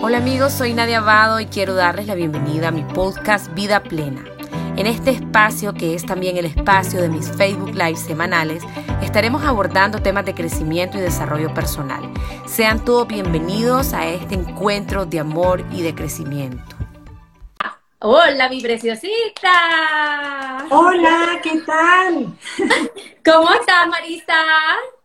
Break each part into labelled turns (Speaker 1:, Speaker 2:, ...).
Speaker 1: Hola amigos, soy Nadia Abado y quiero darles la bienvenida a mi podcast Vida Plena. En este espacio, que es también el espacio de mis Facebook Live semanales, estaremos abordando temas de crecimiento y desarrollo personal. Sean todos bienvenidos a este encuentro de amor y de crecimiento. Hola, mi preciosita.
Speaker 2: Hola, ¿qué tal?
Speaker 1: ¿Cómo estás, Marisa?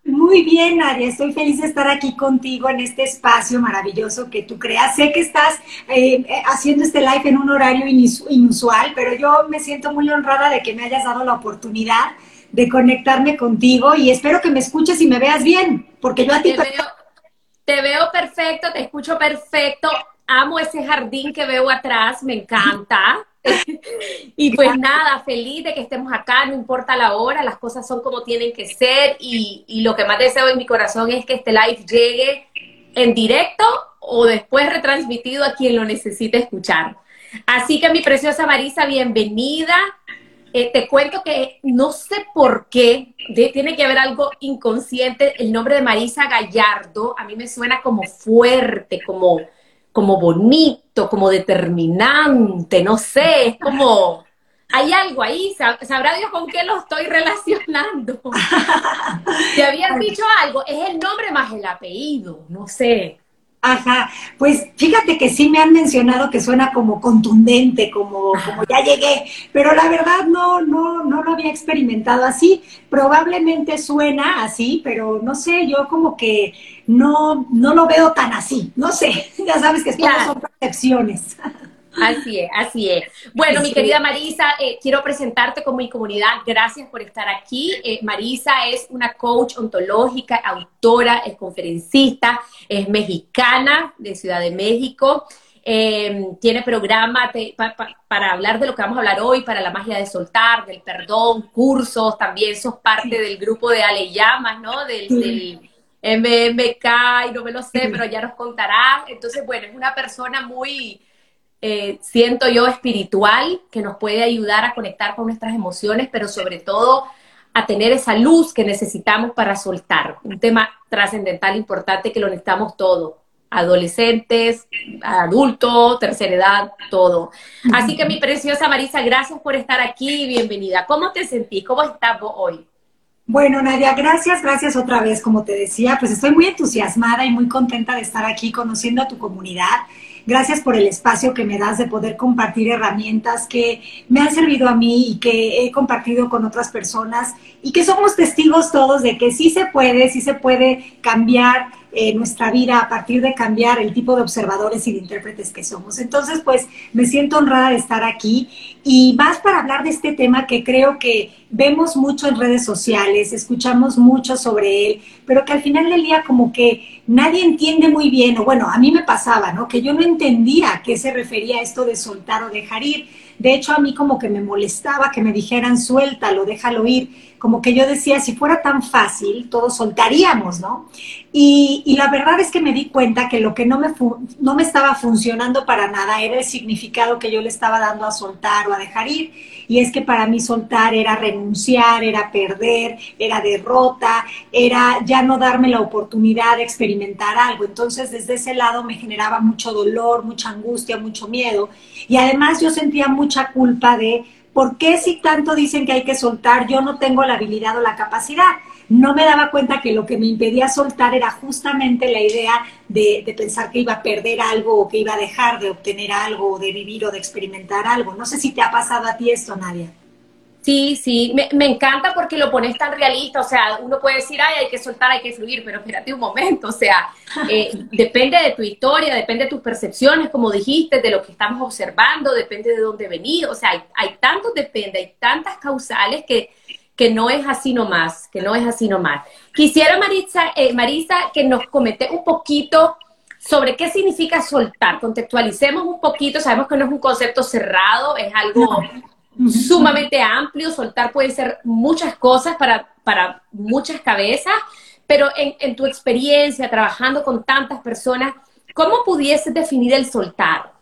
Speaker 2: Muy bien, Nadia. Estoy feliz de estar aquí contigo en este espacio maravilloso que tú creas. Sé que estás eh, eh, haciendo este live en un horario inusual, pero yo me siento muy honrada de que me hayas dado la oportunidad de conectarme contigo y espero que me escuches y me veas bien, porque yo a ti
Speaker 1: te veo, te veo perfecto, te escucho perfecto. Amo ese jardín que veo atrás, me encanta. Y pues nada, feliz de que estemos acá, no importa la hora, las cosas son como tienen que ser y, lo que más deseo en mi corazón es que este live llegue en directo o después retransmitido a quien lo necesite escuchar. Así que mi preciosa Marisa, bienvenida. Eh, te cuento que no sé por qué, tiene que haber algo inconsciente, el nombre de Marisa Gallardo a mí me suena como fuerte, como como bonito, como determinante, no sé, es como, hay algo ahí, sabrá Dios con qué lo estoy relacionando. Te habías dicho algo, es el nombre más el apellido, no sé.
Speaker 2: Ajá, pues fíjate que sí me han mencionado que suena como contundente, como, como ya llegué, pero la verdad no, no, no lo había experimentado así. Probablemente suena así, pero no sé, yo como que no, no lo veo tan así, no sé, ya sabes que son percepciones.
Speaker 1: Así es, así es. Bueno, mi querida Marisa, eh, quiero presentarte como mi comunidad. Gracias por estar aquí. Eh, Marisa es una coach ontológica, autora, es conferencista, es mexicana de Ciudad de México. Em, tiene programa para hablar de lo que vamos a hablar hoy, para la magia de soltar, del perdón, cursos, también sos parte del grupo de Ale Llamas, ¿no? Del, del MMK, y no me lo sé, pero ya nos contarás. Entonces, bueno, es una persona muy eh, siento yo, espiritual, que nos puede ayudar a conectar con nuestras emociones, pero sobre todo a tener esa luz que necesitamos para soltar. Un tema trascendental, importante, que lo necesitamos todos. Adolescentes, adultos, tercera edad, todo. Así que mi preciosa Marisa, gracias por estar aquí y bienvenida. ¿Cómo te sentís? ¿Cómo estás hoy?
Speaker 2: Bueno, Nadia, gracias, gracias otra vez, como te decía, pues estoy muy entusiasmada y muy contenta de estar aquí conociendo a tu comunidad Gracias por el espacio que me das de poder compartir herramientas que me han servido a mí y que he compartido con otras personas y que somos testigos todos de que sí se puede, sí se puede cambiar eh, nuestra vida a partir de cambiar el tipo de observadores y de intérpretes que somos. Entonces, pues me siento honrada de estar aquí y más para hablar de este tema que creo que vemos mucho en redes sociales, escuchamos mucho sobre él, pero que al final del día como que nadie entiende muy bien, o bueno, a mí me pasaba, ¿no? Que yo no entendía a qué se refería esto de soltar o dejar ir. De hecho, a mí como que me molestaba que me dijeran suéltalo, déjalo ir como que yo decía, si fuera tan fácil, todos soltaríamos, ¿no? Y, la verdad es que me di cuenta que lo que no me, no me estaba funcionando para nada era el significado que yo le estaba dando a soltar o a dejar ir. Y es que para mí soltar era renunciar, era perder, era derrota, era ya no darme la oportunidad de experimentar algo. Entonces desde ese lado me generaba mucho dolor, mucha angustia, mucho miedo. Y además yo sentía mucha culpa de ¿por qué si tanto dicen que hay que soltar, yo no tengo la habilidad o la capacidad? No me daba cuenta que lo que me impedía soltar era justamente la idea de, pensar que iba a perder algo o que iba a dejar de obtener algo o de vivir o de experimentar algo. No sé si te ha pasado a ti esto, Nadia.
Speaker 1: Sí, sí, me, encanta porque lo pones tan realista, o sea, uno puede decir, ay, hay que soltar, hay que fluir, pero espérate un momento, o sea, eh, depende de tu historia, depende de tus percepciones, como dijiste, de lo que estamos observando, depende de dónde venís, o sea, hay, hay tantos depende, hay tantas causales que, que no es así nomás, que no es así nomás. Quisiera, Marisa, eh, Marisa, que nos comente un poquito sobre qué significa soltar, contextualicemos un poquito, sabemos que no es un concepto cerrado, es algo sumamente amplio, soltar puede ser muchas cosas para, para muchas cabezas, pero en, en, tu experiencia trabajando con tantas personas, ¿cómo pudieses definir el soltar?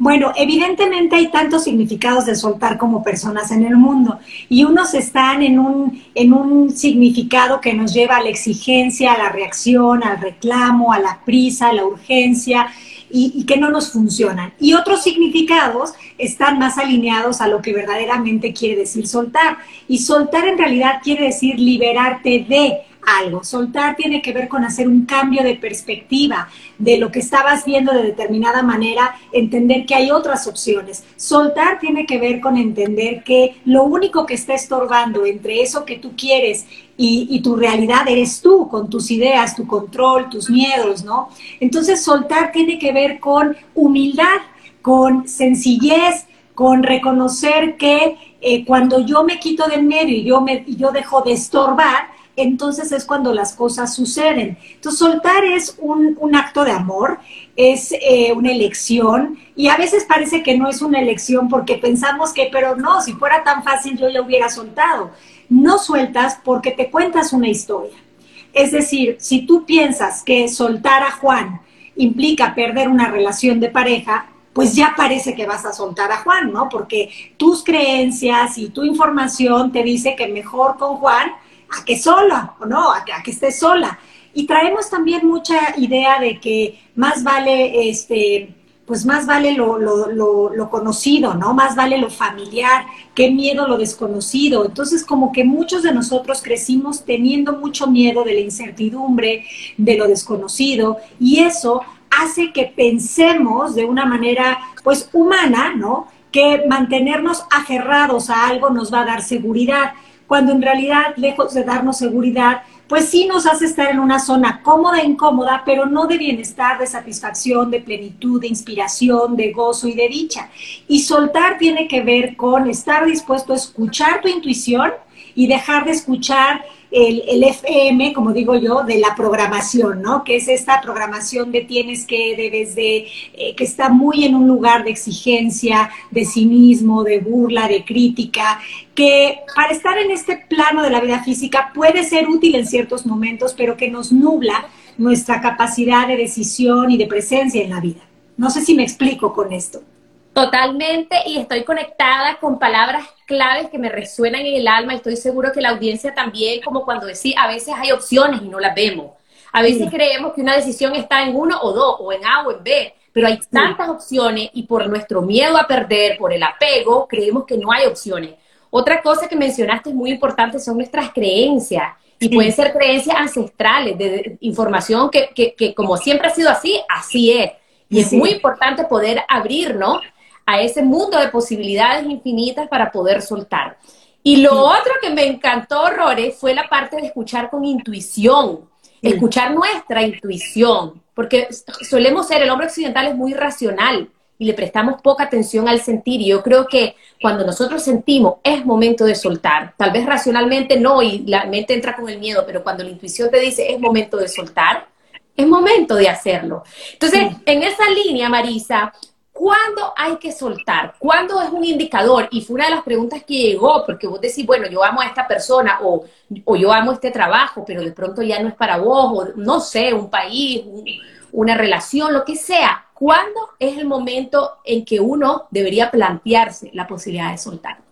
Speaker 2: Bueno, evidentemente hay tantos significados de soltar como personas en el mundo y unos están en un, en un significado que nos lleva a la exigencia, a la reacción, al reclamo, a la prisa, a la urgencia y, que no nos funcionan. Y otros significados están más alineados a lo que verdaderamente quiere decir soltar. Y soltar en realidad quiere decir liberarte de algo. Soltar tiene que ver con hacer un cambio de perspectiva de lo que estabas viendo de determinada manera, entender que hay otras opciones. Soltar tiene que ver con entender que lo único que está estorbando entre eso que tú quieres y, tu realidad eres tú, con tus ideas, tu control, tus miedos, ¿no? Entonces soltar tiene que ver con humildad, con sencillez, con reconocer que eh, cuando yo me quito del medio y yo, me, y yo dejo de estorbar, entonces es cuando las cosas suceden. Entonces, soltar es un, acto de amor, es eh, una elección, y a veces parece que no es una elección porque pensamos que, pero no, si fuera tan fácil yo ya hubiera soltado. No sueltas porque te cuentas una historia. Es decir, si tú piensas que soltar a Juan implica perder una relación de pareja, pues ya parece que vas a soltar a Juan, ¿no? Porque tus creencias y tu información te dice que mejor con Juan a que sola, o no, a que, a que esté sola. Y traemos también mucha idea de que más vale, este, pues más vale lo, lo, conocido, ¿no? Más vale lo familiar, qué miedo lo desconocido. Entonces, como que muchos de nosotros crecimos teniendo mucho miedo de la incertidumbre, de lo desconocido, y eso hace que pensemos de una manera, pues, humana, ¿no? Que mantenernos aferrados a algo nos va a dar seguridad cuando en realidad, lejos de darnos seguridad, pues sí nos hace estar en una zona cómoda e incómoda, pero no de bienestar, de satisfacción, de plenitud, de inspiración, de gozo y de dicha. Y soltar tiene que ver con estar dispuesto a escuchar tu intuición y dejar de escuchar el, FM, como digo yo, de la programación, ¿no? Que es esta programación de tienes que, debes de, eh, que está muy en un lugar de exigencia, de cinismo, de burla, de crítica, que para estar en este plano de la vida física puede ser útil en ciertos momentos, pero que nos nubla nuestra capacidad de decisión y de presencia en la vida. No sé si me explico con esto.
Speaker 1: Totalmente, y estoy conectada con palabras claves que me resuenan en el alma. Estoy seguro que la audiencia también, como cuando decía, a veces hay opciones y no las vemos. A veces creemos que una decisión está en uno o dos, o en A o en B, pero hay tantas opciones y por nuestro miedo a perder, por el apego, creemos que no hay opciones. Otra cosa que mencionaste es muy importante son nuestras creencias. Y pueden ser creencias ancestrales, de, información que, que, que, como siempre ha sido así, así es. Y es muy importante poder abrir, ¿no? A ese mundo de posibilidades infinitas para poder soltar. Y lo otro que me encantó, Rore, fue la parte de escuchar con intuición, escuchar nuestra intuición, porque solemos ser, el hombre occidental es muy racional y le prestamos poca atención al sentir. Y yo creo que cuando nosotros sentimos es momento de soltar, tal vez racionalmente no y la mente entra con el miedo, pero cuando la intuición te dice es momento de soltar, es momento de hacerlo. Entonces, en esa línea, Marisa, ¿Cuándo hay que soltar? ¿Cuándo es un indicador? Y fue una de las preguntas que llegó, porque vos decís, bueno, yo amo a esta persona o, o yo amo este trabajo, pero de pronto ya no es para vos, o no sé, un país, una relación, lo que sea. ¿Cuándo es el momento en que uno debería plantearse la posibilidad de soltar?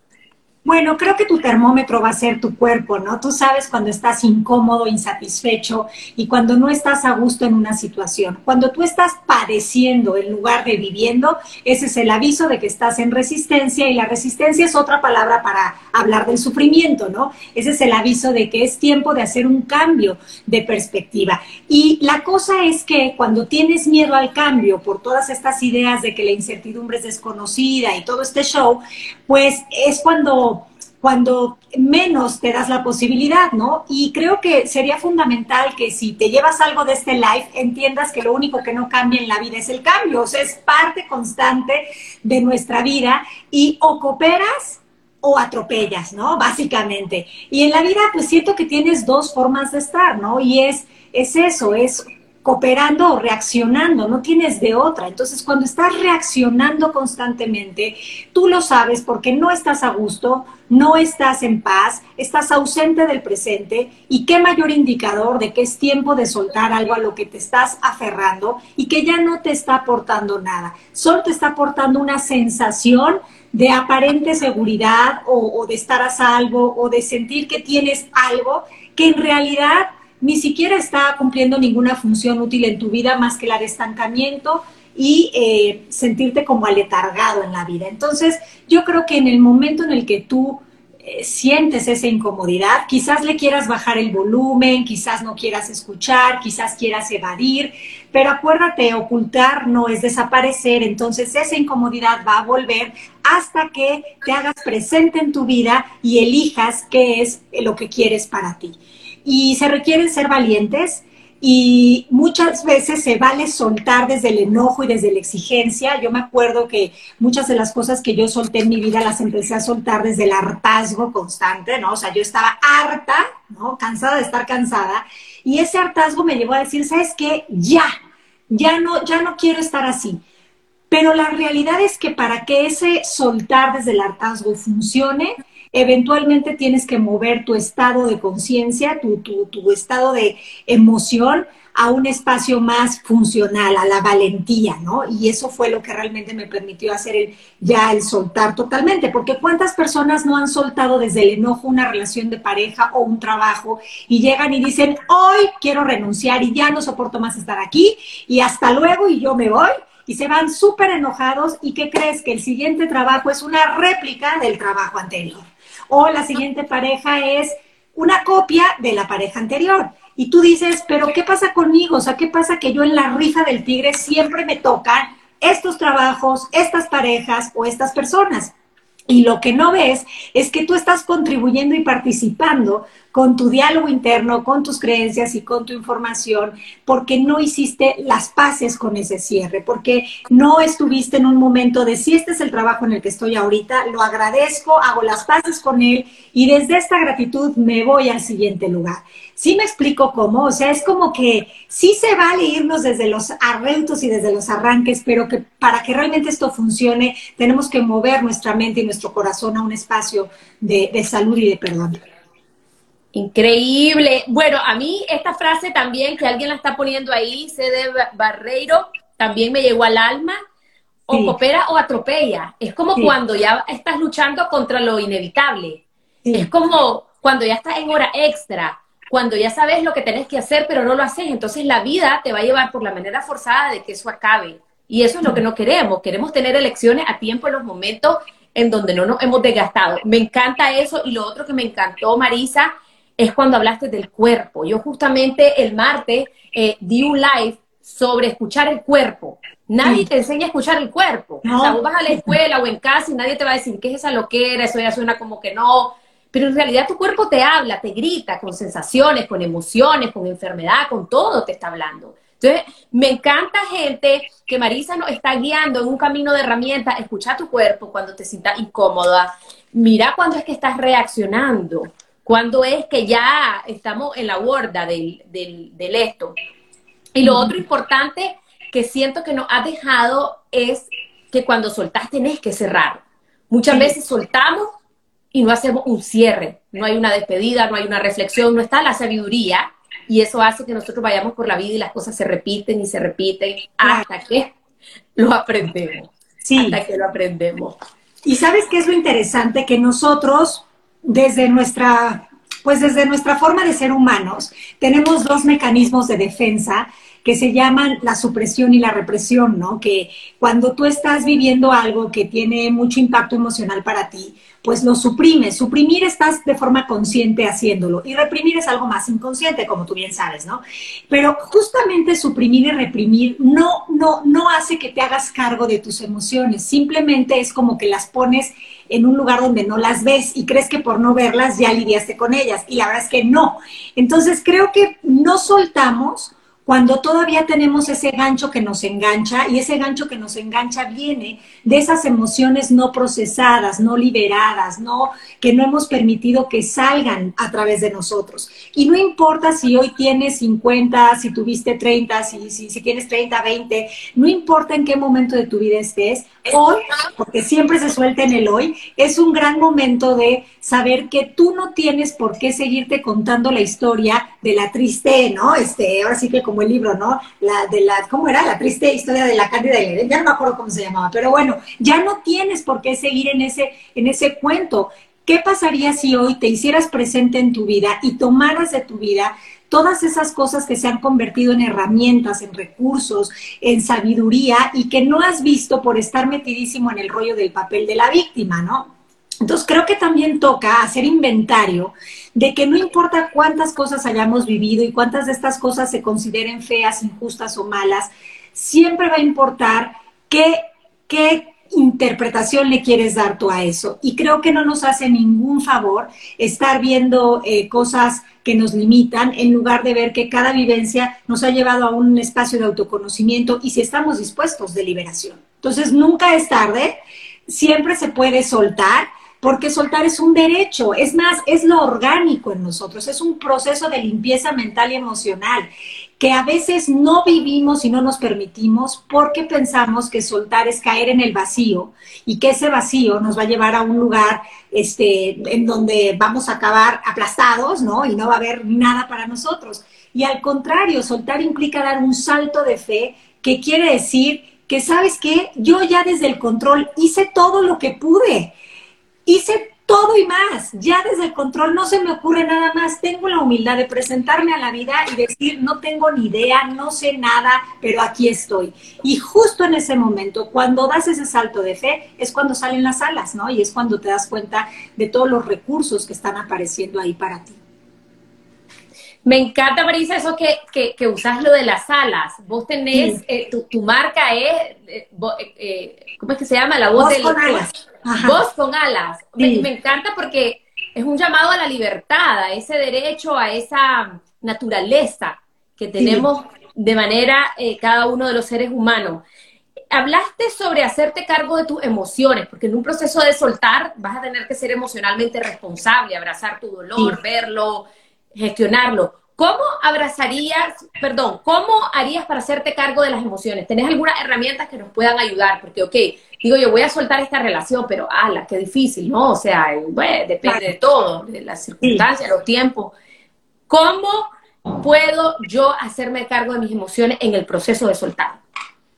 Speaker 2: Bueno, creo que tu termómetro va a ser tu cuerpo, ¿no? Tú sabes cuando estás incómodo, insatisfecho y cuando no estás a gusto en una situación. Cuando tú estás padeciendo en lugar de viviendo, ese es el aviso de que estás en resistencia y la resistencia es otra palabra para hablar del sufrimiento, ¿no? Ese es el aviso de que es tiempo de hacer un cambio de perspectiva. Y la cosa es que cuando tienes miedo al cambio por todas estas ideas de que la incertidumbre es desconocida y todo este show, pues es cuando cuando menos te das la posibilidad, ¿no? Y creo que sería fundamental que si te llevas algo de este live, entiendas que lo único que no cambia en la vida es el cambio, o sea, es parte constante de nuestra vida y o cooperas o atropellas, ¿no? Básicamente. Y en la vida, pues siento que tienes dos formas de estar, ¿no? Y es, es eso, es cooperando o reaccionando, no tienes de otra. Entonces, cuando estás reaccionando constantemente, tú lo sabes porque no estás a gusto, no estás en paz, estás ausente del presente y qué mayor indicador de que es tiempo de soltar algo a lo que te estás aferrando y que ya no te está aportando nada, solo te está aportando una sensación de aparente seguridad o, o de estar a salvo o de sentir que tienes algo que en realidad ni siquiera está cumpliendo ninguna función útil en tu vida más que la de estancamiento y eh, sentirte como aletargado en la vida. Entonces, yo creo que en el momento en el que tú eh, sientes esa incomodidad, quizás le quieras bajar el volumen, quizás no quieras escuchar, quizás quieras evadir, pero acuérdate, ocultar no es desaparecer, entonces esa incomodidad va a volver hasta que te hagas presente en tu vida y elijas qué es lo que quieres para ti. Y se requieren ser valientes, y muchas veces se vale soltar desde el enojo y desde la exigencia. Yo me acuerdo que muchas de las cosas que yo solté en mi vida las empecé a soltar desde el hartazgo constante, ¿no? O sea, yo estaba harta, ¿no? Cansada de estar cansada. Y ese hartazgo me llevó a decir, ¿sabes qué? Ya, ya no, ya no quiero estar así. Pero la realidad es que para que ese soltar desde el hartazgo funcione, eventualmente tienes que mover tu estado de conciencia, tu, tu, estado de emoción a un espacio más funcional, a la valentía, ¿no? Y eso fue lo que realmente me permitió hacer el, ya el soltar totalmente, porque cuántas personas no han soltado desde el enojo una relación de pareja o un trabajo y llegan y dicen, hoy quiero renunciar y ya no soporto más estar aquí y hasta luego y yo me voy y se van súper enojados y ¿qué crees? Que el siguiente trabajo es una réplica del trabajo anterior o la siguiente pareja es una copia de la pareja anterior. Y tú dices, pero ¿qué pasa conmigo? O sea, ¿qué pasa que yo en la rifa del tigre siempre me tocan estos trabajos, estas parejas o estas personas? Y lo que no ves es que tú estás contribuyendo y participando con tu diálogo interno, con tus creencias y con tu información, porque no hiciste las paces con ese cierre, porque no estuviste en un momento de si este es el trabajo en el que estoy ahorita, lo agradezco, hago las paces con él y desde esta gratitud me voy al siguiente lugar. Sí me explico cómo, o sea, es como que sí se vale irnos desde los arrentos y desde los arranques, pero que para que realmente esto funcione tenemos que mover nuestra mente y nuestro corazón a un espacio de, de salud y de perdón.
Speaker 1: Increíble. Bueno, a mí esta frase también, que alguien la está poniendo ahí, C. de Barreiro, también me llegó al alma. O coopera o atropella. Es como cuando ya estás luchando contra lo inevitable. Es como cuando ya estás en hora extra, cuando ya sabes lo que tenés que hacer, pero no lo haces. Entonces la vida te va a llevar por la manera forzada de que eso acabe. Y eso es lo que no queremos. Queremos tener elecciones a tiempo en los momentos en donde no nos hemos desgastado. Me encanta eso. Y lo otro que me encantó, Marisa, es cuando hablaste del cuerpo. Yo justamente el martes eh, di un live sobre escuchar el cuerpo. Nadie te enseña a escuchar el cuerpo. O sea, vos vas a la escuela o en casa y nadie te va a decir qué es esa loquera, eso ya suena como que no. Pero en realidad tu cuerpo te habla, te grita con sensaciones, con emociones, con enfermedad, con todo te está hablando. Entonces, me encanta gente que Marisa nos está guiando en un camino de herramientas. Escucha tu cuerpo cuando te sientas incómoda. Mira cuando es que estás reaccionando cuando es que ya estamos en la borda del, esto. Y lo otro importante que siento que nos ha dejado es que cuando soltás tenés que cerrar. Muchas veces soltamos y no hacemos un cierre, no hay una despedida, no hay una reflexión, no está la sabiduría y eso hace que nosotros vayamos por la vida y las cosas se repiten y se repiten hasta que lo aprendemos. Sí. Hasta que lo aprendemos.
Speaker 2: Y sabes qué es lo interesante que nosotros desde nuestra, pues desde nuestra forma de ser humanos, tenemos dos mecanismos de defensa que se llaman la supresión y la represión, ¿no? Que cuando tú estás viviendo algo que tiene mucho impacto emocional para ti, pues lo suprimes. Suprimir estás de forma consciente haciéndolo y reprimir es algo más inconsciente, como tú bien sabes, ¿no? Pero justamente suprimir y reprimir no, no, no hace que te hagas cargo de tus emociones, simplemente es como que las pones en un lugar donde no las ves y crees que por no verlas ya lidiaste con ellas y la verdad es que no. Entonces creo que no soltamos cuando todavía tenemos ese gancho que nos engancha y ese gancho que nos engancha viene de esas emociones no procesadas, no liberadas, no que no hemos permitido que salgan a través de nosotros. Y no importa si hoy tienes 50, si tuviste 30, si, si, si tienes 30, 20, no importa en qué momento de tu vida estés, hoy, porque siempre se suelta en el hoy, es un gran momento de saber que tú no tienes por qué seguirte contando la historia de la triste, ¿no? Este, ahora sí que como el libro, ¿no? La de la, ¿cómo era? La triste historia de la Cándida de ya no me acuerdo cómo se llamaba, pero bueno, ya no tienes por qué seguir en ese, en ese cuento. ¿Qué pasaría si hoy te hicieras presente en tu vida y tomaras de tu vida todas esas cosas que se han convertido en herramientas, en recursos, en sabiduría y que no has visto por estar metidísimo en el rollo del papel de la víctima, ¿no? Entonces creo que también toca hacer inventario de que no importa cuántas cosas hayamos vivido y cuántas de estas cosas se consideren feas, injustas o malas, siempre va a importar qué, qué interpretación le quieres dar tú a eso. Y creo que no nos hace ningún favor estar viendo eh, cosas que nos limitan en lugar de ver que cada vivencia nos ha llevado a un espacio de autoconocimiento y si estamos dispuestos de liberación. Entonces, nunca es tarde, siempre se puede soltar porque soltar es un derecho, es más, es lo orgánico en nosotros, es un proceso de limpieza mental y emocional que a veces no vivimos y no nos permitimos porque pensamos que soltar es caer en el vacío y que ese vacío nos va a llevar a un lugar este, en donde vamos a acabar aplastados, ¿no? Y no va a haber nada para nosotros. Y al contrario, soltar implica dar un salto de fe que quiere decir que, ¿sabes qué? Yo ya desde el control hice todo lo que pude hice todo y más. Ya desde el control no se me ocurre nada más. Tengo la humildad de presentarme a la vida y decir, no tengo ni idea, no sé nada, pero aquí estoy. Y justo en ese momento, cuando das ese salto de fe, es cuando salen las alas, ¿no? Y es cuando te das cuenta de todos los recursos que están apareciendo ahí para ti.
Speaker 1: Me encanta, Marisa, eso que, que, usas lo de las alas. Vos tenés, eh, tu, marca es, eh, eh, ¿cómo es que se llama? La voz, de con alas. Voz con alas. Me, encanta porque es un llamado a la libertad, a ese derecho, a esa naturaleza que tenemos de manera cada uno de los seres humanos. Hablaste sobre hacerte cargo de tus emociones, porque en un proceso de soltar vas a tener que ser emocionalmente responsable, abrazar tu dolor, verlo, gestionarlo. ¿Cómo abrazarías, perdón, cómo harías para hacerte cargo de las emociones? ¿Tenés algunas herramientas que nos puedan ayudar? Porque, ok, digo yo voy a soltar esta relación, pero, ala, qué difícil, ¿no? O sea, bueno, depende de todo, de las circunstancias, los tiempos. ¿Cómo puedo yo hacerme cargo de mis emociones en el proceso de soltar?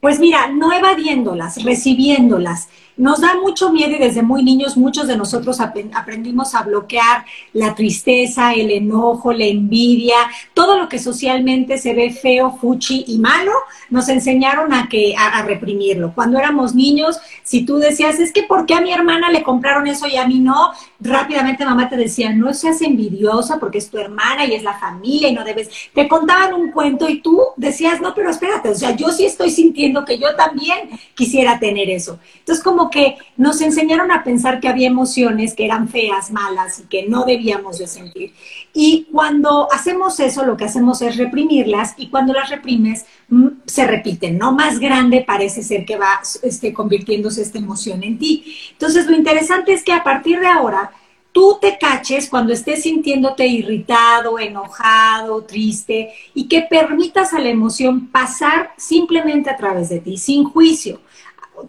Speaker 2: Pues mira, no evadiéndolas, recibiéndolas. Nos da mucho miedo y desde muy niños muchos de nosotros aprendimos a bloquear la tristeza, el enojo, la envidia, todo lo que socialmente se ve feo, fuchi y malo, nos enseñaron a que a, reprimirlo. Cuando éramos niños, si tú decías, es que ¿por qué a mi hermana le compraron eso y a mí no? Rápidamente mamá te decía, no seas envidiosa porque es tu hermana y es la familia y no debes. Te contaban un cuento y tú decías, no, pero espérate, o sea, yo sí estoy sintiendo que yo también quisiera tener eso. Entonces, como que nos enseñaron a pensar que había emociones que eran feas, malas y que no debíamos de sentir. Y cuando hacemos eso, lo que hacemos es reprimirlas y cuando las reprimes, mm, se repiten, ¿no? Más grande parece ser que va este, convirtiéndose esta emoción en ti. Entonces, lo interesante es que a partir de ahora, tú te caches cuando estés sintiéndote irritado, enojado, triste y que permitas a la emoción pasar simplemente a través de ti, sin juicio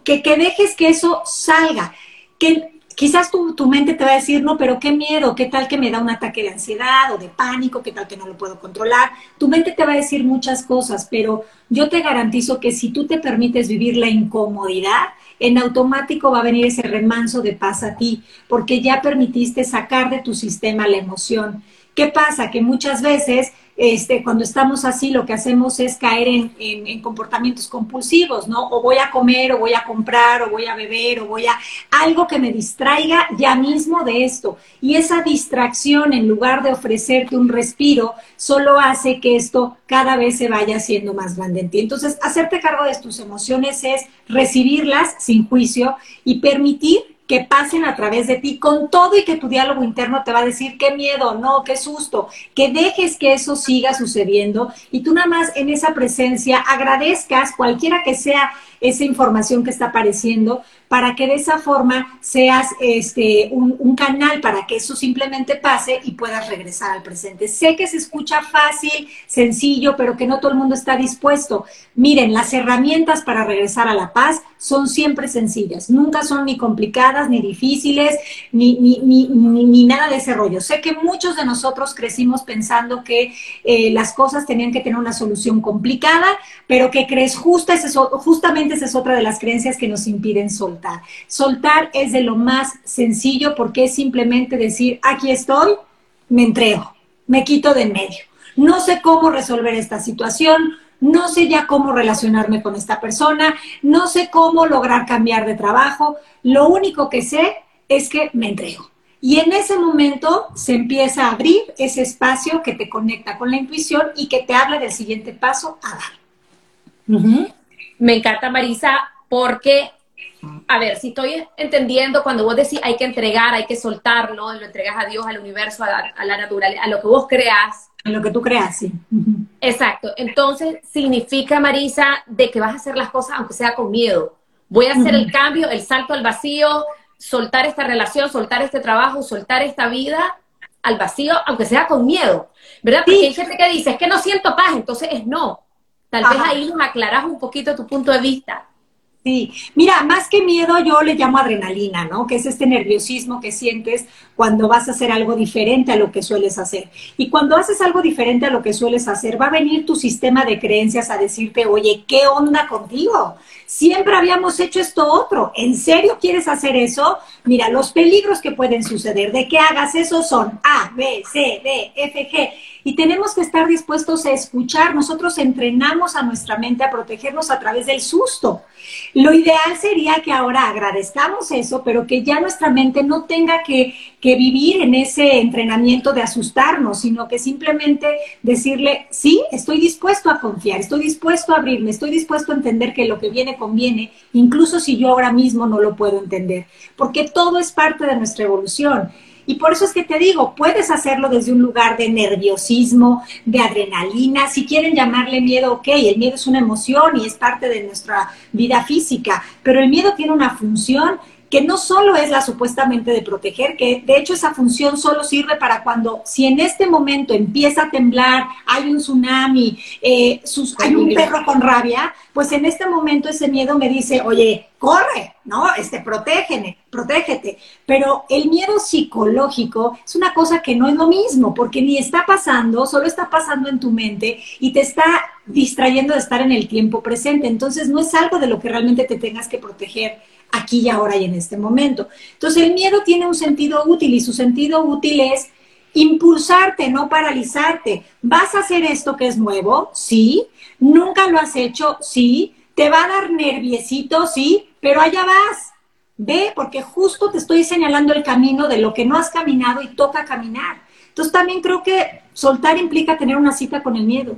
Speaker 2: que, dejes que eso salga, que quizás tu, tu, mente te va a decir, no, pero qué miedo, qué tal que me da un ataque de ansiedad o de pánico, qué tal que no lo puedo controlar. Tu mente te va a decir muchas cosas, pero yo te garantizo que si tú te permites vivir la incomodidad, en automático va a venir ese remanso de paz a ti, porque ya permitiste sacar de tu sistema la emoción. ¿Qué pasa? Que muchas veces este, cuando estamos así, lo que hacemos es caer en, comportamientos compulsivos, ¿no? O voy a comer, o voy a comprar, o voy a beber, o voy a algo que me distraiga ya mismo de esto. Y esa distracción, en lugar de ofrecerte un respiro, solo hace que esto cada vez se vaya haciendo más grande en ti. Entonces, hacerte cargo de tus emociones es recibirlas sin juicio y permitir que pasen a través de ti con todo y que tu diálogo interno te va a decir qué miedo, no, qué susto, que dejes que eso siga sucediendo y tú nada más en esa presencia agradezcas cualquiera que sea esa información que está apareciendo para que de esa forma seas este, un, canal para que eso simplemente pase y puedas regresar al presente. Sé que se escucha fácil, sencillo, pero que no todo el mundo está dispuesto. Miren, las herramientas para regresar a la paz son siempre sencillas, nunca son ni complicadas, ni difíciles, ni, ni, ni, ni nada de ese rollo. Sé que muchos de nosotros crecimos pensando que eh, las cosas tenían que tener una solución complicada, pero que crees justa, justamente esa es otra de las creencias que nos impiden soltar. Soltar es de lo más sencillo porque es simplemente decir, aquí estoy, me entrego, me quito de en medio. no sé cómo resolver esta situación, no sé ya cómo relacionarme con esta persona, no sé cómo lograr cambiar de trabajo, lo único que sé es que me entrego. Y en ese momento se empieza a abrir ese espacio que te conecta con la intuición y que te habla del siguiente paso a dar.
Speaker 1: Me encanta, Marisa, porque, a ver, si estoy entendiendo, cuando vos decís hay que entregar, hay que soltarlo, lo entregas a Dios, al universo, a, la naturaleza, a lo que vos creas.
Speaker 2: A lo que tú creas, sí.
Speaker 1: Exacto. Entonces, significa, Marisa, de que vas a hacer las cosas aunque sea con miedo. Voy a hacer el cambio, el salto al vacío, soltar esta relación, soltar este trabajo, soltar esta vida al vacío, aunque sea con miedo, ¿verdad? Porque hay gente que dice, es que no siento paz, entonces es no. Tal vez ahí nos aclaras un poquito tu punto de vista.
Speaker 2: Sí, mira, más que miedo yo le llamo adrenalina, ¿no? Que es este nerviosismo que sientes cuando vas a hacer algo diferente a lo que sueles hacer. Y cuando haces algo diferente a lo que sueles hacer, va a venir tu sistema de creencias a decirte, oye, ¿qué onda contigo? Siempre habíamos hecho esto otro. ¿En serio quieres hacer eso? Mira, los peligros que pueden suceder de que hagas eso son A, B, C, D, F, G y tenemos que estar dispuestos a escuchar. Nosotros entrenamos a nuestra mente a protegernos a través del susto. Lo ideal sería que ahora agradezcamos eso, pero que ya nuestra mente no tenga que, que vivir en ese entrenamiento de asustarnos, sino que simplemente decirle, sí, estoy dispuesto a confiar, estoy dispuesto a abrirme, estoy dispuesto a entender que lo que viene conviene, incluso si yo ahora mismo no lo puedo entender, porque todo es parte de nuestra evolución. Y por eso es que te digo, puedes hacerlo desde un lugar de nerviosismo, de adrenalina, si quieren llamarle miedo, ok, el miedo es una emoción y es parte de nuestra vida física, pero el miedo tiene una función que no solo es la supuestamente de proteger, que de hecho esa función solo sirve para cuando, si en este momento empieza a temblar, hay un tsunami, eh, hay un perro con rabia, pues en este momento ese miedo me dice, oye, corre, ¿no? Este, protégeme, protégete. Pero el miedo psicológico es una cosa que no es lo mismo, porque ni está pasando, solo está pasando en tu mente y te está distrayendo de estar en el tiempo presente. Entonces no es algo de lo que realmente te tengas que proteger aquí y ahora y en este momento. Entonces el miedo tiene un sentido útil y su sentido útil es impulsarte, no paralizarte. ¿Vas a hacer esto que es nuevo? Sí. ¿Nunca lo has hecho? Sí. ¿Te va a dar nerviecito? Sí. Pero allá vas. Ve, porque justo te estoy señalando el camino de lo que no has caminado y toca caminar. Entonces también creo que soltar implica tener una cita con el miedo.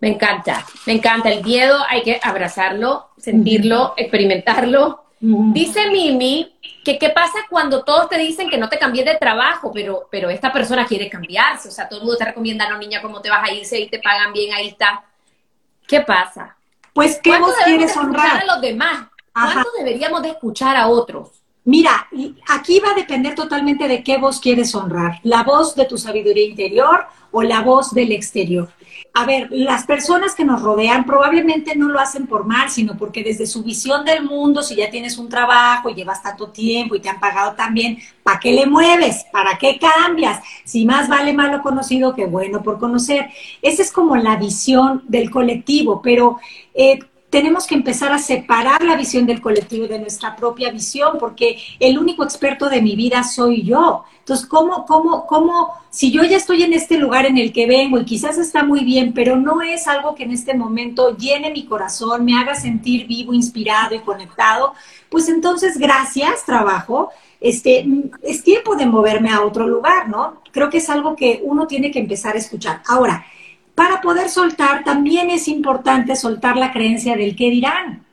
Speaker 1: Me encanta, me encanta. El miedo hay que abrazarlo, sentirlo, experimentarlo. Dice Mimi que qué pasa cuando todos te dicen que no te cambies de trabajo, pero, pero esta persona quiere cambiarse. O sea, todo el mundo te recomienda, no, niña, ¿cómo te vas a irse y te pagan bien? Ahí está. ¿Qué pasa?
Speaker 2: Pues, ¿qué vos quieres honrar?
Speaker 1: a los demás? ¿Cuánto deberíamos de escuchar a otros?
Speaker 2: Mira, aquí va a depender totalmente de qué voz quieres honrar, la voz de tu sabiduría interior o la voz del exterior. A ver, las personas que nos rodean probablemente no lo hacen por mal, sino porque desde su visión del mundo, si ya tienes un trabajo y llevas tanto tiempo y te han pagado tan bien, ¿para qué le mueves? ¿Para qué cambias? Si más vale malo conocido que bueno por conocer. Esa es como la visión del colectivo, pero eh, tenemos que empezar a separar la visión del colectivo de nuestra propia visión, porque el único experto de mi vida soy yo. Entonces, ¿cómo, cómo, cómo, si yo ya estoy en este lugar en el que vengo y quizás está muy bien, pero no es algo que en este momento llene mi corazón, me haga sentir vivo, inspirado y conectado, pues entonces, gracias, trabajo. Este, es tiempo de moverme a otro lugar, ¿no? Creo que es algo que uno tiene que empezar a escuchar. Ahora, para poder soltar, también es importante soltar la creencia del qué dirán.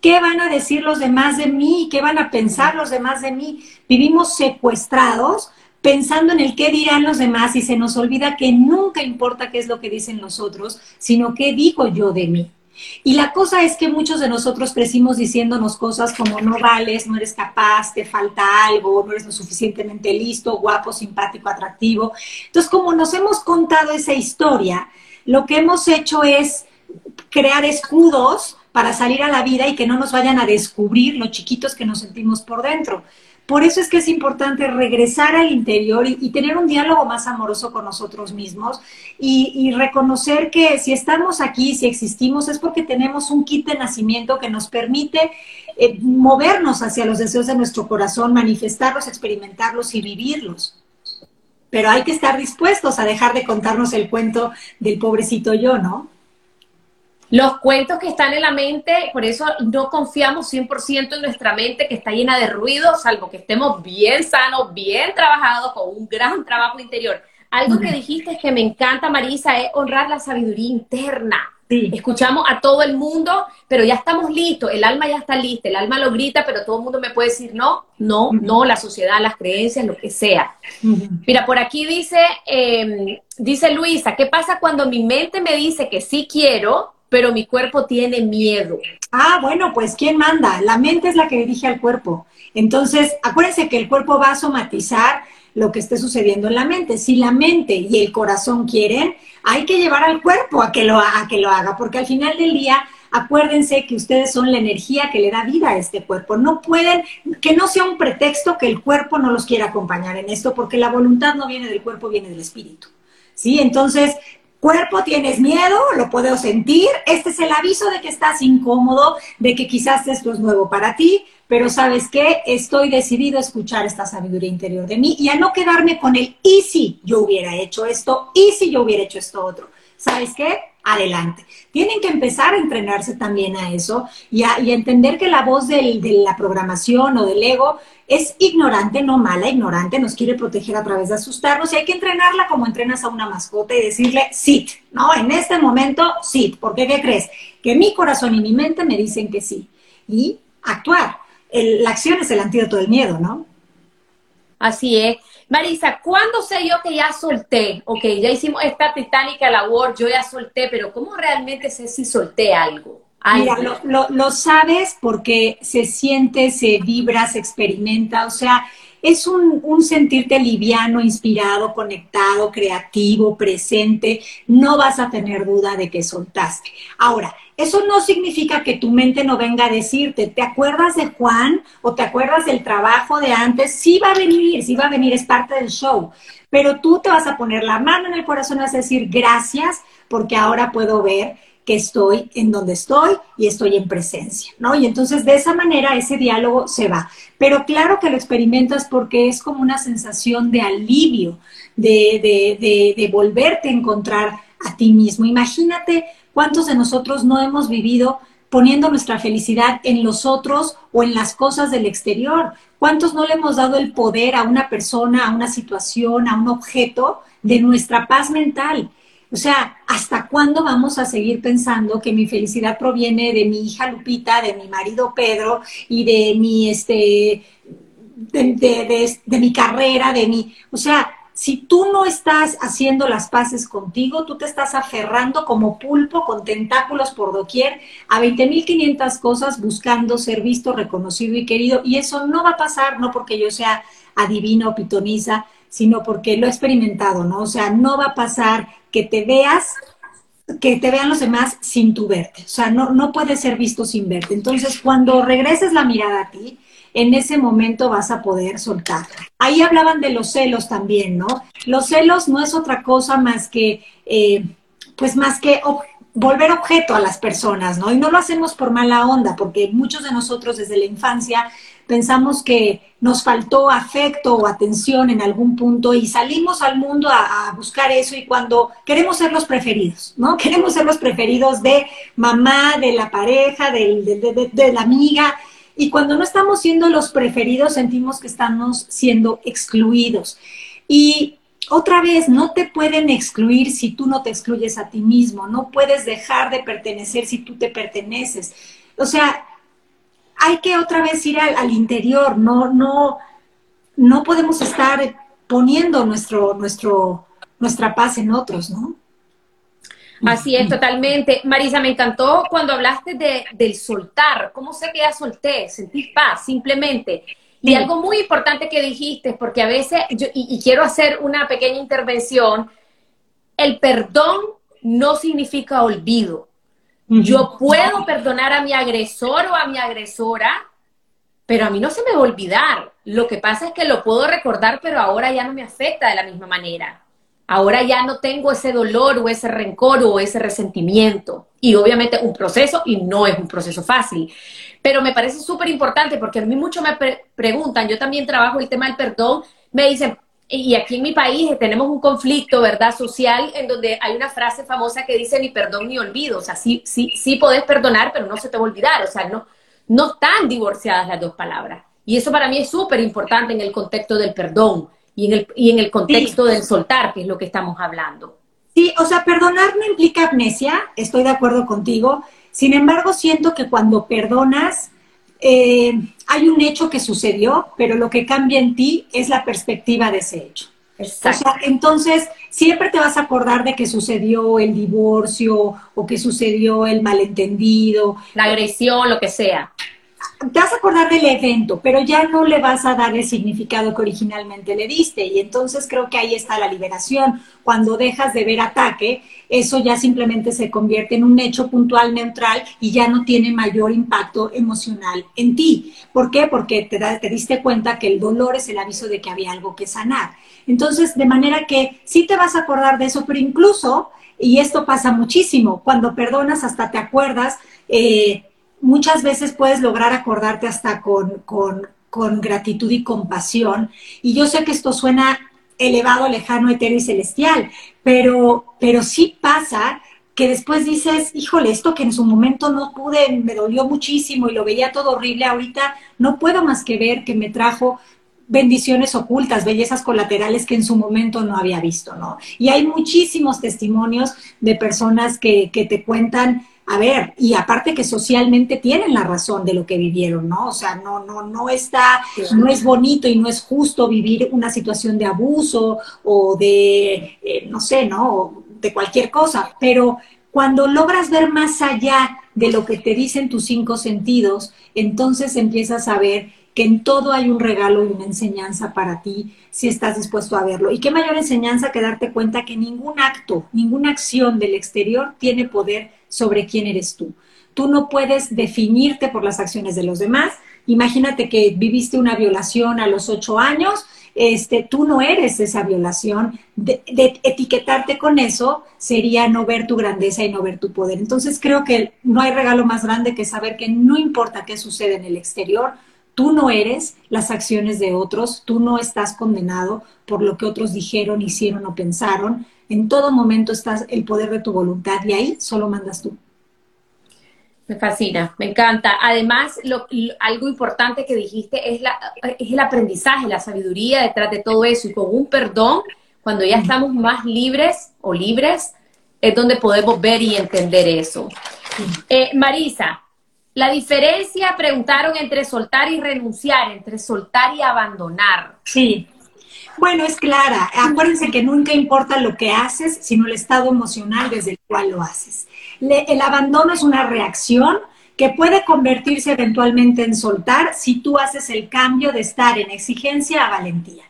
Speaker 2: ¿Qué van a decir los demás de mí? ¿Qué van a pensar los demás de mí? Vivimos secuestrados pensando en el qué dirán los demás y se nos olvida que nunca importa qué es lo que dicen los otros, sino qué digo yo de mí. Y la cosa es que muchos de nosotros crecimos diciéndonos cosas como no vales, no eres capaz, te falta algo, no eres lo suficientemente listo, guapo, simpático, atractivo. Entonces, como nos hemos contado esa historia, lo que hemos hecho es crear escudos para salir a la vida y que no nos vayan a descubrir lo chiquitos que nos sentimos por dentro. Por eso es que es importante regresar al interior y, tener un diálogo más amoroso con nosotros mismos y, reconocer que si estamos aquí, si existimos, es porque tenemos un kit de nacimiento que nos permite eh, movernos hacia los deseos de nuestro corazón, manifestarlos, experimentarlos y vivirlos. pero hay que estar dispuestos a dejar de contarnos el cuento del pobrecito yo, ¿no?
Speaker 1: Los cuentos que están en la mente, por eso no confiamos 100% en nuestra mente que está llena de ruido, salvo que estemos bien sanos, bien trabajados, con un gran trabajo interior. Algo que dijiste que me encanta, Marisa, es honrar la sabiduría interna. Escuchamos a todo el mundo, pero ya estamos listos, el alma ya está lista, el alma lo grita, pero todo el mundo me puede decir no, no, no, la sociedad, las creencias, lo que sea. Mira, por aquí dice, em, dice Luisa, ¿qué pasa cuando mi mente me dice que sí quiero, pero mi cuerpo tiene miedo?
Speaker 2: Ah, bueno, pues ¿quién manda? La mente es la que dirige al cuerpo. Entonces, acuérdense que el cuerpo va a somatizar lo que esté sucediendo en la mente. Si la mente y el corazón quieren, hay que llevar al cuerpo a que lo, a que lo haga, porque al final del día, acuérdense que ustedes son la energía que le da vida a este cuerpo. No pueden, que no sea un pretexto que el cuerpo no los quiera acompañar en esto, porque la voluntad no viene del cuerpo, viene del espíritu. ¿Sí? Entonces, cuerpo, tienes miedo, lo puedo sentir, este es el aviso de que estás incómodo, de que quizás esto es nuevo para ti, pero sabes qué, estoy decidido a escuchar esta sabiduría interior de mí y a no quedarme con el y si yo hubiera hecho esto, y si yo hubiera hecho esto otro. ¿Sabes qué? Adelante. Tienen que empezar a entrenarse también a eso y a, entender que la voz de la programación o del ego es ignorante, no mala, ignorante, nos quiere proteger a través de asustarnos y hay que entrenarla como entrenas a una mascota y decirle sit, ¿no? En este momento sit, porque ¿qué crees? Que mi corazón y mi mente me dicen que sí y actuar la acción es el antídoto del miedo, ¿no?
Speaker 1: Así es. Marisa, ¿cuándo sé yo que ya solté? Ok, ya hicimos esta titánica labor, yo ya solté, pero ¿cómo realmente sé si solté algo?
Speaker 2: Mira, lo, lo, sabes porque se siente, se vibra, se experimenta, o sea, es un, un, sentirte liviano, inspirado, conectado, creativo, presente. No vas a tener duda de que soltaste. Ahora, eso no significa que tu mente no venga a decirte, ¿te acuerdas de Juan o te acuerdas del trabajo de antes? Sí va a venir, sí va a venir, es parte del show. Pero tú te vas a poner la mano en el corazón y vas a decir, gracias, porque ahora puedo ver que estoy en donde estoy y estoy en presencia, ¿no? Y entonces de esa manera ese diálogo se va. Pero claro que lo experimentas porque es como una sensación de alivio, de, de, de, de volverte a encontrar a ti mismo. Imagínate cuántos de nosotros no hemos vivido poniendo nuestra felicidad en los otros o en las cosas del exterior. ¿Cuántos no le hemos dado el poder a una persona, a una situación, a un objeto de nuestra paz mental? O sea, ¿hasta cuándo vamos a seguir pensando que mi felicidad proviene de mi hija Lupita, de mi marido Pedro y de mi, este, de, de, mi carrera, de mi, o sea, si tú no estás haciendo las paces contigo, tú te estás aferrando como pulpo con tentáculos por doquier a 20.500 cosas buscando ser visto, reconocido y querido. Y eso no va a pasar, no porque yo sea adivina o pitoniza, sino porque lo he experimentado, ¿no? O sea, no va a pasar que te veas, que te vean los demás sin tu verte. O sea, no, no puedes ser visto sin verte. Entonces, cuando regreses la mirada a ti, en ese momento vas a poder soltar. Ahí hablaban de los celos también, ¿no? Los celos no es otra cosa más que, eh, pues más que volver objeto a las personas, ¿no? Y no lo hacemos por mala onda, porque muchos de nosotros desde la infancia pensamos que nos faltó afecto o atención en algún punto y salimos al mundo a, buscar eso y cuando queremos ser los preferidos, ¿no? Queremos ser los preferidos de mamá, de la pareja, de, de la amiga y cuando no estamos siendo los preferidos sentimos que estamos siendo excluidos. Y otra vez, no te pueden excluir si tú no te excluyes a ti mismo, no puedes dejar de pertenecer si tú te perteneces. O sea, hay que otra vez ir al, interior, no, no, no podemos estar poniendo nuestro, nuestro, nuestra paz en otros, ¿no?
Speaker 1: Así es, totalmente. Marisa, me encantó cuando hablaste de, del soltar. ¿Cómo sé que ya solté? Sentí paz, simplemente. Y algo muy importante que dijiste, porque a veces, yo, y quiero hacer una pequeña intervención, el perdón no significa olvido. Yo puedo perdonar a mi agresor o a mi agresora, pero a mí no se me va a olvidar. Lo que pasa es que lo puedo recordar, pero ahora ya no me afecta de la misma manera. Ahora ya no tengo ese dolor o ese rencor o ese resentimiento. Y obviamente un proceso, y no es un proceso fácil. Pero me parece súper importante porque a mí mucho me preguntan, yo también trabajo el tema del perdón, me dicen, y aquí en mi país tenemos un conflicto, ¿verdad? Social, en donde hay una frase famosa que dice ni perdón ni olvido. O sea, sí, sí, sí podés perdonar, pero no se te va a olvidar. O sea, no, no están divorciadas las dos palabras. Y eso para mí es súper importante en el contexto del perdón y en el, y en el contexto del soltar, que es lo que estamos hablando.
Speaker 2: Sí, o sea, perdonar no implica amnesia, estoy de acuerdo contigo. Sin embargo, siento que cuando perdonas, eh, hay un hecho que sucedió, pero lo que cambia en ti es la perspectiva de ese hecho. Exacto. O sea, entonces siempre te vas a acordar de que sucedió el divorcio o que sucedió el malentendido.
Speaker 1: La agresión, lo que sea
Speaker 2: te vas a acordar del evento, pero ya no le vas a dar el significado que originalmente le diste. Y entonces creo que ahí está la liberación. Cuando dejas de ver ataque, eso ya simplemente se convierte en un hecho puntual neutral y ya no tiene mayor impacto emocional en ti. ¿Por qué? Porque te, te diste cuenta que el dolor es el aviso de que había algo que sanar. Entonces, de manera que sí te vas a acordar de eso, pero incluso, y esto pasa muchísimo, cuando perdonas hasta te acuerdas. Eh, muchas veces puedes lograr acordarte hasta con, gratitud y compasión. Y yo sé que esto suena elevado, lejano, etéreo y celestial, pero, pero sí pasa que después dices, híjole, esto que en su momento no pude, me dolió muchísimo y lo veía todo horrible, ahorita no puedo más que ver que me trajo bendiciones ocultas, bellezas colaterales que en su momento no había visto, ¿no? Y hay muchísimos testimonios de personas que, que te cuentan a ver, y aparte que socialmente tienen la razón de lo que vivieron, ¿no? O sea, no, no, no está, no es bonito y no es justo vivir una situación de abuso o de, eh, no sé, ¿no? De cualquier cosa, pero cuando logras ver más allá de lo que te dicen tus cinco sentidos, entonces empiezas a ver que en todo hay un regalo y una enseñanza para ti si estás dispuesto a verlo. Y qué mayor enseñanza que darte cuenta que ningún acto, ninguna acción del exterior tiene poder sobre quién eres tú. Tú no puedes definirte por las acciones de los demás. Imagínate que viviste una violación a los ocho años, este, tú no eres esa violación. De, etiquetarte con eso sería no ver tu grandeza y no ver tu poder. Entonces creo que no hay regalo más grande que saber que no importa qué sucede en el exterior, tú no eres las acciones de otros, tú no estás condenado por lo que otros dijeron, hicieron o pensaron en todo momento estás el poder de tu voluntad y ahí solo mandas tú.
Speaker 1: Me fascina, me encanta. Además, lo, algo importante que dijiste es, la, es el aprendizaje, la sabiduría detrás de todo eso. Y con un perdón, cuando ya estamos más libres o libres, es donde podemos ver y entender eso. Eh, Marisa, la diferencia, preguntaron, entre soltar y renunciar, entre soltar y abandonar.
Speaker 2: Sí. Bueno, es clara. Acuérdense que nunca importa lo que haces, sino el estado emocional desde el cual lo haces. el abandono es una reacción que puede convertirse eventualmente en soltar si tú haces el cambio de estar en exigencia a valentía.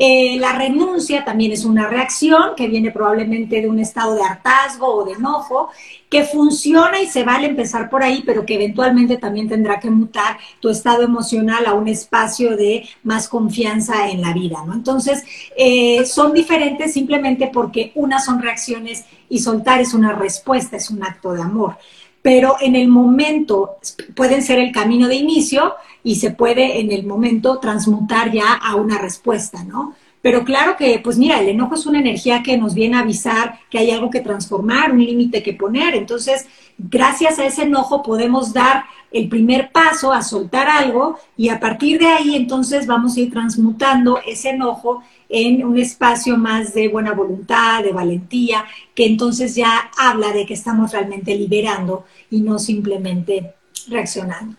Speaker 2: Eh, la renuncia también es una reacción que viene probablemente de un estado de hartazgo o de enojo, que funciona y se vale empezar por ahí, pero que eventualmente también tendrá que mutar tu estado emocional a un espacio de más confianza en la vida, ¿no? Entonces, eh, son diferentes simplemente porque unas son reacciones y soltar es una respuesta, es un acto de amor pero en el momento pueden ser el camino de inicio y se puede en el momento transmutar ya a una respuesta, ¿no? Pero claro que, pues mira, el enojo es una energía que nos viene a avisar que hay algo que transformar, un límite que poner. Entonces, gracias a ese enojo podemos dar el primer paso a soltar algo y a partir de ahí entonces vamos a ir transmutando ese enojo en un espacio más de buena voluntad, de valentía, que entonces ya habla de que estamos realmente liberando y no simplemente reaccionando.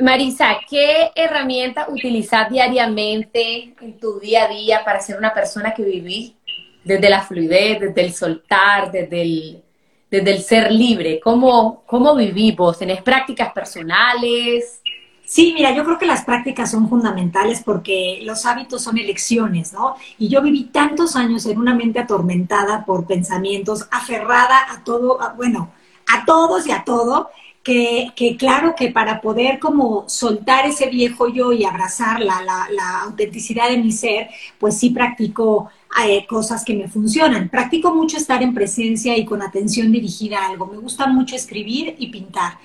Speaker 1: Marisa, ¿qué herramienta utilizas diariamente en tu día a día para ser una persona que vivís desde la fluidez, desde el soltar, desde el, desde el ser libre? ¿Cómo, cómo vivimos? ¿Tenés prácticas personales?
Speaker 2: Sí, mira, yo creo que las prácticas son fundamentales porque los hábitos son elecciones, ¿no? Y yo viví tantos años en una mente atormentada por pensamientos, aferrada a todo, bueno, a todos y a todo, que, claro que para poder como soltar ese viejo yo y abrazar la, la, la autenticidad de mi ser, pues sí practico eh, cosas que me funcionan. Practico mucho estar en presencia y con atención dirigida a algo. Me gusta mucho escribir y pintar.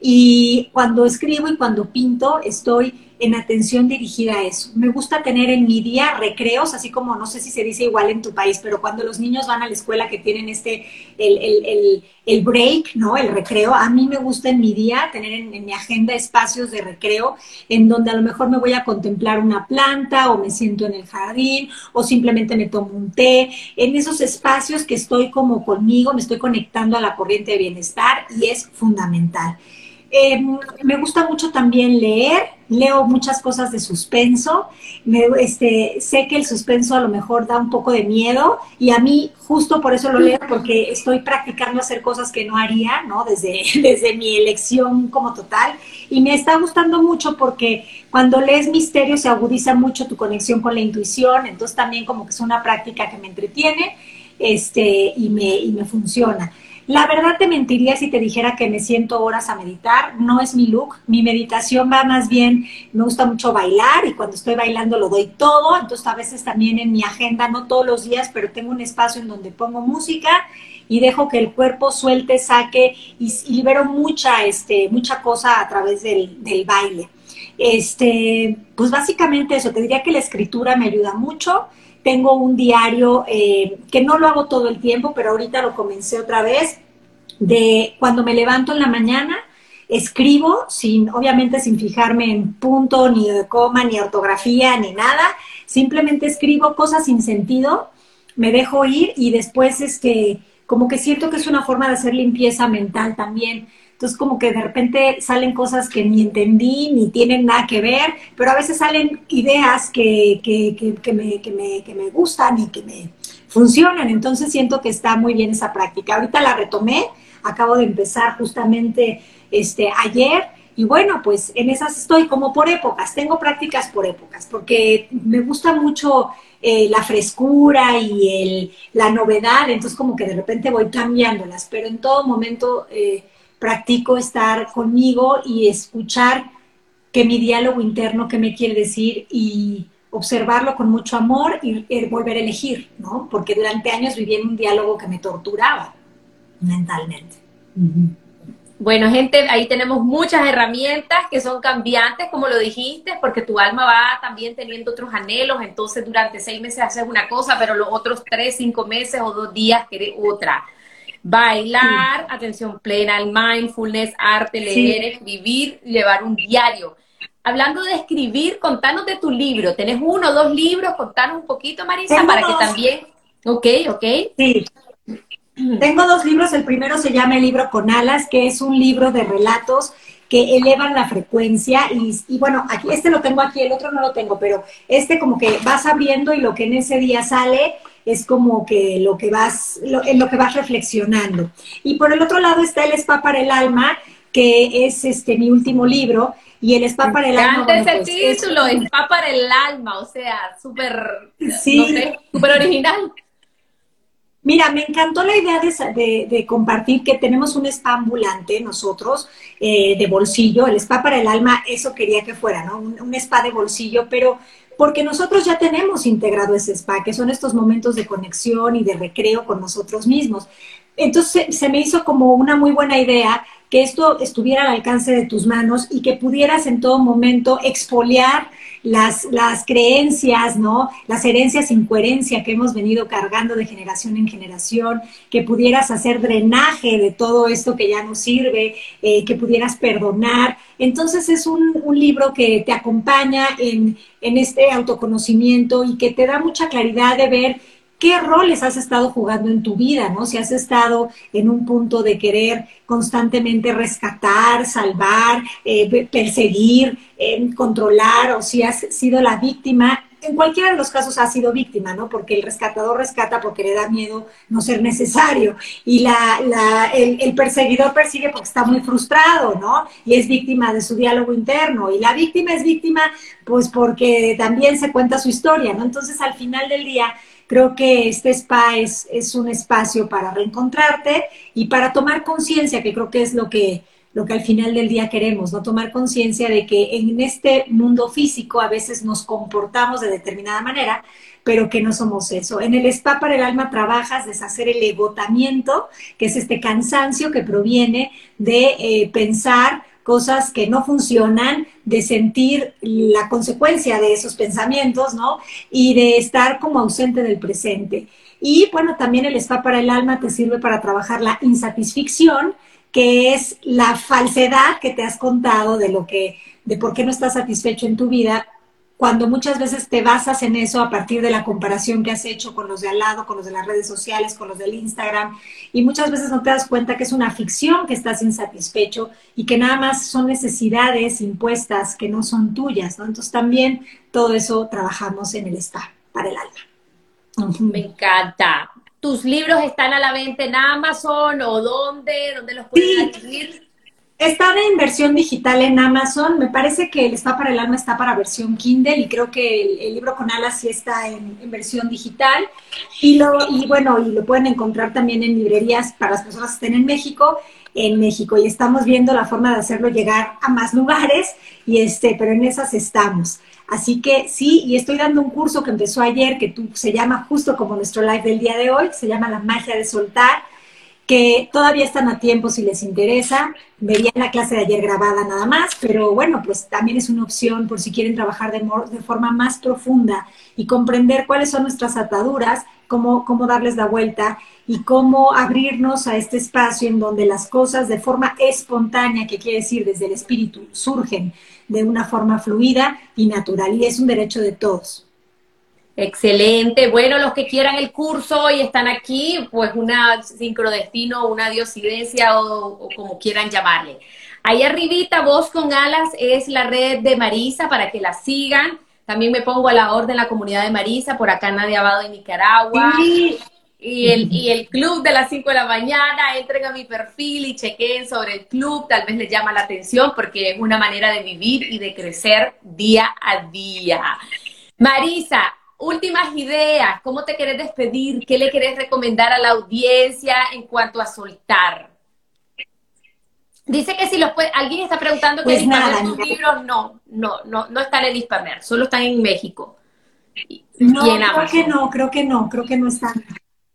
Speaker 2: Y cuando escribo y cuando pinto, estoy en atención dirigida a eso. Me gusta tener en mi día recreos, así como no sé si se dice igual en tu país, pero cuando los niños van a la escuela que tienen este, el, el, el, break, ¿no? El recreo, a mí me gusta en mi día tener en, en, mi agenda espacios de recreo en donde a lo mejor me voy a contemplar una planta o me siento en el jardín o simplemente me tomo un té. En esos espacios que estoy como conmigo, me estoy conectando a la corriente de bienestar y es fundamental. Eh, me gusta mucho también leer, leo muchas cosas de suspenso, este, sé que el suspenso a lo mejor da un poco de miedo y a mí justo por eso lo leo porque estoy practicando hacer cosas que no haría, ¿no? Desde, desde mi elección como total y me está gustando mucho porque cuando lees misterio se agudiza mucho tu conexión con la intuición, entonces también como que es una práctica que me entretiene este, y, me, y me funciona. La verdad te mentiría si te dijera que me siento horas a meditar, no es mi look, mi meditación va más bien, me gusta mucho bailar y cuando estoy bailando lo doy todo, entonces a veces también en mi agenda, no todos los días, pero tengo un espacio en donde pongo música y dejo que el cuerpo suelte, saque y, libero mucha, este, mucha cosa a través del, del baile. Este, pues básicamente eso, te diría que la escritura me ayuda mucho tengo un diario eh, que no lo hago todo el tiempo, pero ahorita lo comencé otra vez, de cuando me levanto en la mañana, escribo, sin, obviamente sin fijarme en punto, ni coma, ni ortografía, ni nada, simplemente escribo cosas sin sentido, me dejo ir y después este, como que siento que es una forma de hacer limpieza mental también. Entonces como que de repente salen cosas que ni entendí, ni tienen nada que ver, pero a veces salen ideas que, que, que, me, que, me, que me gustan y que me funcionan. Entonces siento que está muy bien esa práctica. Ahorita la retomé, acabo de empezar justamente este, ayer. Y bueno, pues en esas estoy como por épocas, tengo prácticas por épocas, porque me gusta mucho eh, la frescura y el, la novedad, entonces como que de repente voy cambiándolas, pero en todo momento eh, practico estar conmigo y escuchar que mi diálogo interno, qué me quiere decir y observarlo con mucho amor y, volver a elegir, ¿no? Porque durante años viví en un diálogo que me torturaba mentalmente.
Speaker 1: Bueno, gente, ahí tenemos muchas herramientas que son cambiantes, como lo dijiste, porque tu alma va también teniendo otros anhelos, entonces durante seis meses haces una cosa, pero los otros tres, cinco meses o dos días querés otra. Bailar, atención plena, el mindfulness, arte, leer, escribir, llevar un diario. Hablando de escribir, contanos de tu libro. ¿Tenés uno o dos libros? Contanos un poquito, Marisa, para que también... Ok, ok.
Speaker 2: Sí. Tengo dos libros. El primero se llama El libro con alas, que es un libro de relatos que elevan la frecuencia y, y, bueno, aquí este lo tengo aquí, el otro no lo tengo, pero este como que vas abriendo y lo que en ese día sale es como que lo que vas, lo, en lo que vas reflexionando. Y por el otro lado está el Spa para el Alma, que es este mi último libro, y el Spa para el Alma.
Speaker 1: ese pues, título, Spa para el Alma, o sea, súper, sí. no sé, súper original.
Speaker 2: Mira, me encantó la idea de, de, compartir que tenemos un spa ambulante nosotros, eh, de bolsillo, el spa para el alma, eso quería que fuera, ¿no? Un, un, spa de bolsillo, pero porque nosotros ya tenemos integrado ese spa, que son estos momentos de conexión y de recreo con nosotros mismos. Entonces se me hizo como una muy buena idea que esto estuviera al alcance de tus manos y que pudieras en todo momento expoliar las, las creencias, ¿no? Las herencias sin coherencia que hemos venido cargando de generación en generación, que pudieras hacer drenaje de todo esto que ya no sirve, eh, que pudieras perdonar. Entonces es un, un libro que te acompaña en, en este autoconocimiento y que te da mucha claridad de ver qué roles has estado jugando en tu vida, ¿no? Si has estado en un punto de querer constantemente rescatar, salvar, eh, perseguir, eh, controlar, o si has sido la víctima. En cualquiera de los casos has sido víctima, ¿no? Porque el rescatador rescata porque le da miedo no ser necesario. Y la, la, el, el perseguidor persigue porque está muy frustrado, ¿no? Y es víctima de su diálogo interno. Y la víctima es víctima, pues porque también se cuenta su historia, ¿no? Entonces, al final del día, Creo que este spa es, es un espacio para reencontrarte y para tomar conciencia, que creo que es lo que, lo que al final del día queremos, ¿no? Tomar conciencia de que en este mundo físico a veces nos comportamos de determinada manera, pero que no somos eso. En el spa para el alma trabajas deshacer el egotamiento, que es este cansancio que proviene de eh, pensar cosas que no funcionan, de sentir la consecuencia de esos pensamientos, ¿no? Y de estar como ausente del presente. Y bueno, también el spa para el alma te sirve para trabajar la insatisfacción, que es la falsedad que te has contado de lo que, de por qué no estás satisfecho en tu vida, cuando muchas veces te basas en eso a partir de la comparación que has hecho con los de al lado, con los de las redes sociales, con los del Instagram, y muchas veces no te das cuenta que es una ficción que estás insatisfecho y que nada más son necesidades impuestas que no son tuyas, ¿no? Entonces también todo eso trabajamos en el spa para el alma.
Speaker 1: Me encanta. ¿Tus libros están a la venta en Amazon o dónde? ¿Dónde los pueden adquirir?
Speaker 2: Están en versión digital en Amazon. Me parece que el Está para el Alma está para versión Kindle y creo que el, libro con alas sí está en, versión digital. Y, lo, y bueno, y lo pueden encontrar también en librerías para las personas que estén en México, en México. Y estamos viendo la forma de hacerlo llegar a más lugares, y este, pero en esas estamos. Así que sí, y estoy dando un curso que empezó ayer, que tú, se llama justo como nuestro live del día de hoy, se llama La magia de soltar, que todavía están a tiempo si les interesa. Verían la clase de ayer grabada nada más, pero bueno, pues también es una opción por si quieren trabajar de, de forma más profunda y comprender cuáles son nuestras ataduras, cómo, cómo darles la vuelta y cómo abrirnos a este espacio en donde las cosas de forma espontánea, que quiere decir desde el espíritu, surgen de una forma fluida y natural. Y es un derecho de todos.
Speaker 1: Excelente. Bueno, los que quieran el curso y están aquí, pues una sincrodestino, una diosidencia o, o, como quieran llamarle. Ahí arribita, Voz con Alas es la red de Marisa para que la sigan. También me pongo a la orden la comunidad de Marisa, por acá Nadia Abado de Nicaragua. Sí y el, y el club de las 5 de la mañana, entren a mi perfil y chequen sobre el club, tal vez les llama la atención porque es una manera de vivir y de crecer día a día. Marisa, últimas ideas, ¿cómo te querés despedir? ¿Qué le querés recomendar a la audiencia en cuanto a soltar? Dice que si los puede, alguien está preguntando que pues nada, tus libros no, no, no, no están en Hispamer, solo están en México.
Speaker 2: No, creo que no, creo que no, creo que no están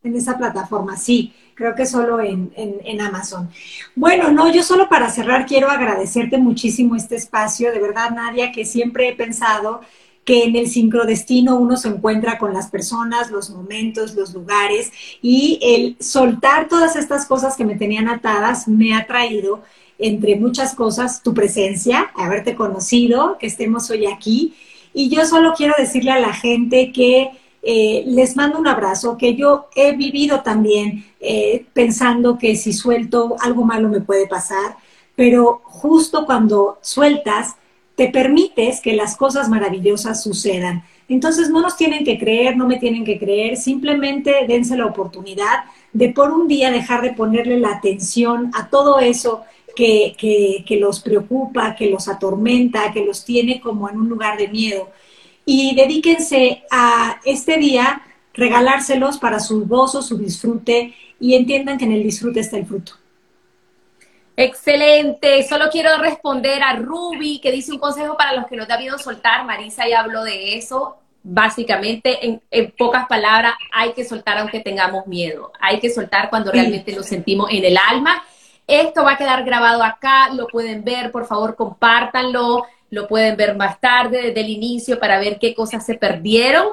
Speaker 2: en esa plataforma, sí, creo que solo en, en, Amazon. Bueno, no, yo solo para cerrar quiero agradecerte muchísimo este espacio, de verdad, Nadia, que siempre he pensado que en el sincrodestino uno se encuentra con las personas, los momentos, los lugares, y el soltar todas estas cosas que me tenían atadas me ha traído, entre muchas cosas, tu presencia, haberte conocido, que estemos hoy aquí. Y yo solo quiero decirle a la gente que eh, les mando un abrazo, que yo he vivido también eh, pensando que si suelto algo malo me puede pasar, pero justo cuando sueltas, te permites que las cosas maravillosas sucedan. Entonces no nos tienen que creer, no me tienen que creer, simplemente dense la oportunidad de por un día dejar de ponerle la atención a todo eso que, que, que los preocupa, que los atormenta, que los tiene como en un lugar de miedo y dedíquense a este día regalárselos para su gozo, su disfrute y entiendan que en el disfrute está el fruto.
Speaker 1: Excelente. Solo quiero responder a Ruby, que dice un consejo para los que no te ha habido soltar. Marisa ya habló de eso. Básicamente, en, en, pocas palabras, hay que soltar aunque tengamos miedo. Hay que soltar cuando realmente lo sentimos en el alma. Esto va a quedar grabado acá, lo pueden ver, por favor, compártanlo lo pueden ver más tarde, desde el inicio, para ver qué cosas se perdieron.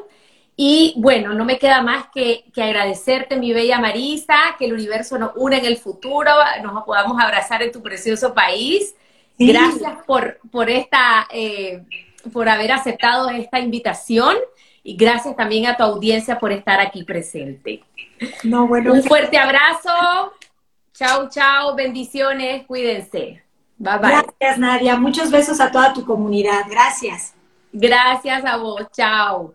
Speaker 1: Y bueno, no me queda más que, agradecerte, mi bella Marisa, que el universo nos une en el futuro, nos podamos abrazar en tu precioso país. Gracias por, por, esta, eh, por haber aceptado esta invitación y gracias también a tu audiencia por estar aquí presente. No, bueno, Un fuerte abrazo. Chao, chao. Bendiciones. Cuídense.
Speaker 2: Gracias, Nadia. Muchos besos a toda tu comunidad. Gracias.
Speaker 1: Gracias a vos. Chao.